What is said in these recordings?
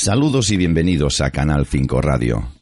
Saludos y bienvenidos a Canal 5 Radio.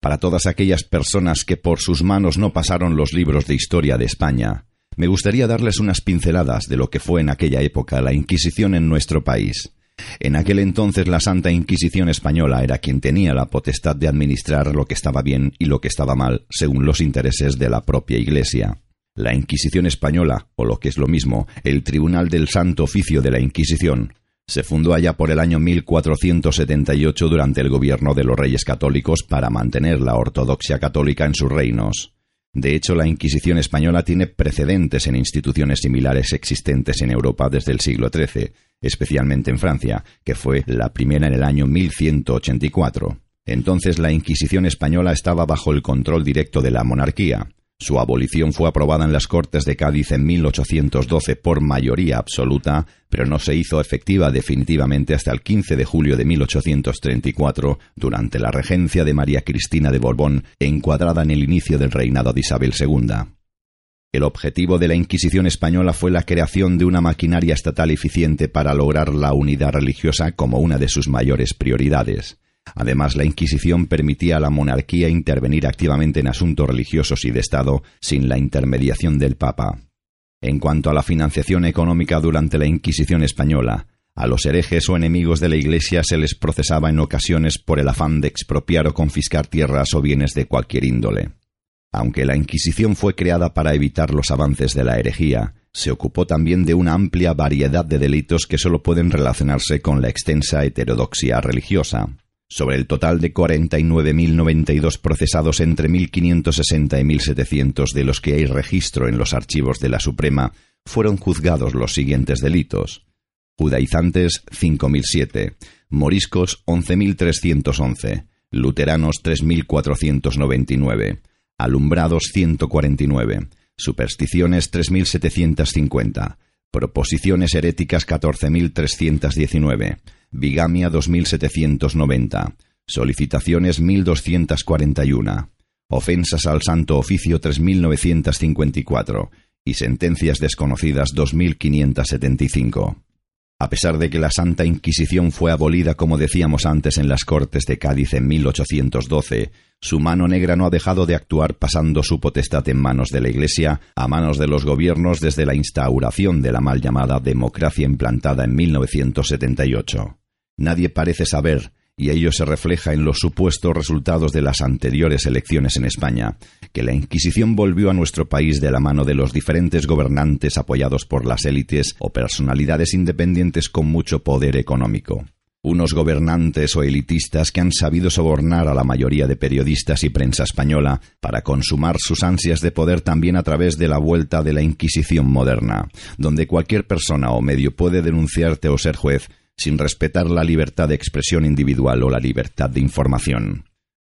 Para todas aquellas personas que por sus manos no pasaron los libros de historia de España, me gustaría darles unas pinceladas de lo que fue en aquella época la Inquisición en nuestro país. En aquel entonces la Santa Inquisición española era quien tenía la potestad de administrar lo que estaba bien y lo que estaba mal según los intereses de la propia Iglesia. La Inquisición española, o lo que es lo mismo, el Tribunal del Santo Oficio de la Inquisición, se fundó allá por el año 1478 durante el gobierno de los reyes católicos para mantener la ortodoxia católica en sus reinos. De hecho, la Inquisición española tiene precedentes en instituciones similares existentes en Europa desde el siglo XIII, especialmente en Francia, que fue la primera en el año 1184. Entonces la Inquisición española estaba bajo el control directo de la monarquía, su abolición fue aprobada en las Cortes de Cádiz en 1812 por mayoría absoluta, pero no se hizo efectiva definitivamente hasta el 15 de julio de 1834, durante la regencia de María Cristina de Borbón, encuadrada en el inicio del reinado de Isabel II. El objetivo de la Inquisición española fue la creación de una maquinaria estatal eficiente para lograr la unidad religiosa como una de sus mayores prioridades. Además, la Inquisición permitía a la monarquía intervenir activamente en asuntos religiosos y de Estado sin la intermediación del Papa. En cuanto a la financiación económica durante la Inquisición española, a los herejes o enemigos de la Iglesia se les procesaba en ocasiones por el afán de expropiar o confiscar tierras o bienes de cualquier índole. Aunque la Inquisición fue creada para evitar los avances de la herejía, se ocupó también de una amplia variedad de delitos que sólo pueden relacionarse con la extensa heterodoxia religiosa. Sobre el total de 49.092 procesados entre 1560 y 1700 de los que hay registro en los archivos de la Suprema, fueron juzgados los siguientes delitos: judaizantes 5007, moriscos 11311, luteranos 3499, alumbrados 149, supersticiones 3750, proposiciones heréticas 14319 Bigamia 2790. Solicitaciones 1241. Ofensas al Santo Oficio 3954. Y sentencias desconocidas 2575. A pesar de que la Santa Inquisición fue abolida, como decíamos antes, en las Cortes de Cádiz en 1812, su mano negra no ha dejado de actuar pasando su potestad en manos de la Iglesia a manos de los gobiernos desde la instauración de la mal llamada democracia implantada en 1978. Nadie parece saber, y ello se refleja en los supuestos resultados de las anteriores elecciones en España, que la Inquisición volvió a nuestro país de la mano de los diferentes gobernantes apoyados por las élites o personalidades independientes con mucho poder económico. Unos gobernantes o elitistas que han sabido sobornar a la mayoría de periodistas y prensa española para consumar sus ansias de poder también a través de la vuelta de la Inquisición moderna, donde cualquier persona o medio puede denunciarte o ser juez sin respetar la libertad de expresión individual o la libertad de información.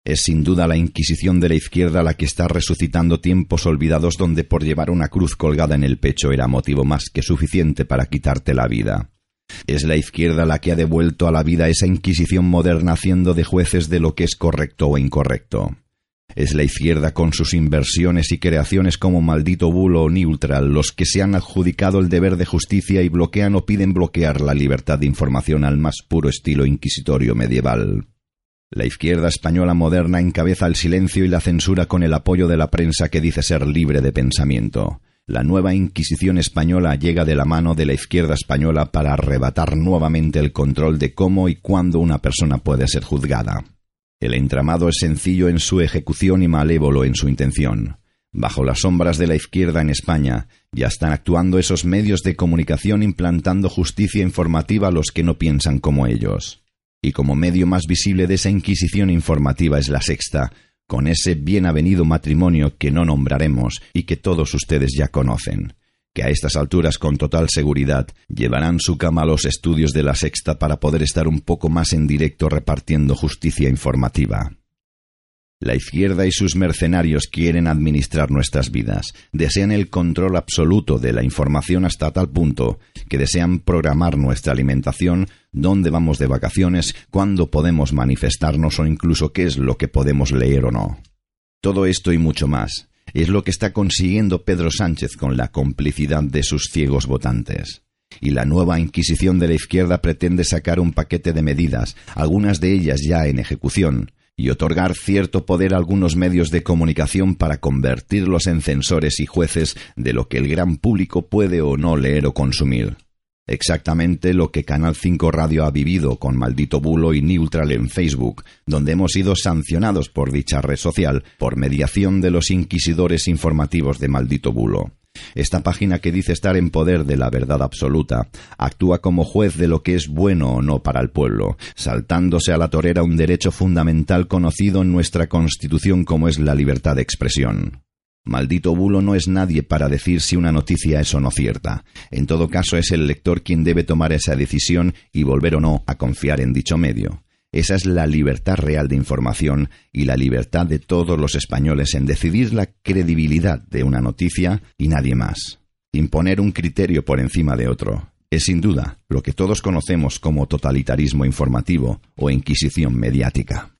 Es sin duda la Inquisición de la izquierda la que está resucitando tiempos olvidados donde por llevar una cruz colgada en el pecho era motivo más que suficiente para quitarte la vida. Es la izquierda la que ha devuelto a la vida esa Inquisición moderna haciendo de jueces de lo que es correcto o incorrecto. Es la izquierda con sus inversiones y creaciones como maldito bulo o neutral los que se han adjudicado el deber de justicia y bloquean o piden bloquear la libertad de información al más puro estilo inquisitorio medieval. La izquierda española moderna encabeza el silencio y la censura con el apoyo de la prensa que dice ser libre de pensamiento. La nueva Inquisición española llega de la mano de la izquierda española para arrebatar nuevamente el control de cómo y cuándo una persona puede ser juzgada. El entramado es sencillo en su ejecución y malévolo en su intención. Bajo las sombras de la izquierda en España ya están actuando esos medios de comunicación implantando justicia informativa a los que no piensan como ellos. Y como medio más visible de esa inquisición informativa es la sexta, con ese bien avenido matrimonio que no nombraremos y que todos ustedes ya conocen a estas alturas con total seguridad llevarán su cama a los estudios de la sexta para poder estar un poco más en directo repartiendo justicia informativa. La izquierda y sus mercenarios quieren administrar nuestras vidas, desean el control absoluto de la información hasta tal punto que desean programar nuestra alimentación, dónde vamos de vacaciones, cuándo podemos manifestarnos o incluso qué es lo que podemos leer o no. Todo esto y mucho más es lo que está consiguiendo Pedro Sánchez con la complicidad de sus ciegos votantes. y la nueva Inquisición de la izquierda pretende sacar un paquete de medidas, algunas de ellas ya en ejecución, y otorgar cierto poder a algunos medios de comunicación para convertirlos en censores y jueces de lo que el gran público puede o no leer o consumir. Exactamente lo que Canal 5 Radio ha vivido con Maldito Bulo y Neutral en Facebook, donde hemos sido sancionados por dicha red social por mediación de los inquisidores informativos de Maldito Bulo. Esta página que dice estar en poder de la verdad absoluta actúa como juez de lo que es bueno o no para el pueblo, saltándose a la torera un derecho fundamental conocido en nuestra Constitución como es la libertad de expresión. Maldito bulo no es nadie para decir si una noticia es o no cierta. En todo caso es el lector quien debe tomar esa decisión y volver o no a confiar en dicho medio. Esa es la libertad real de información y la libertad de todos los españoles en decidir la credibilidad de una noticia y nadie más. Imponer un criterio por encima de otro es sin duda lo que todos conocemos como totalitarismo informativo o inquisición mediática.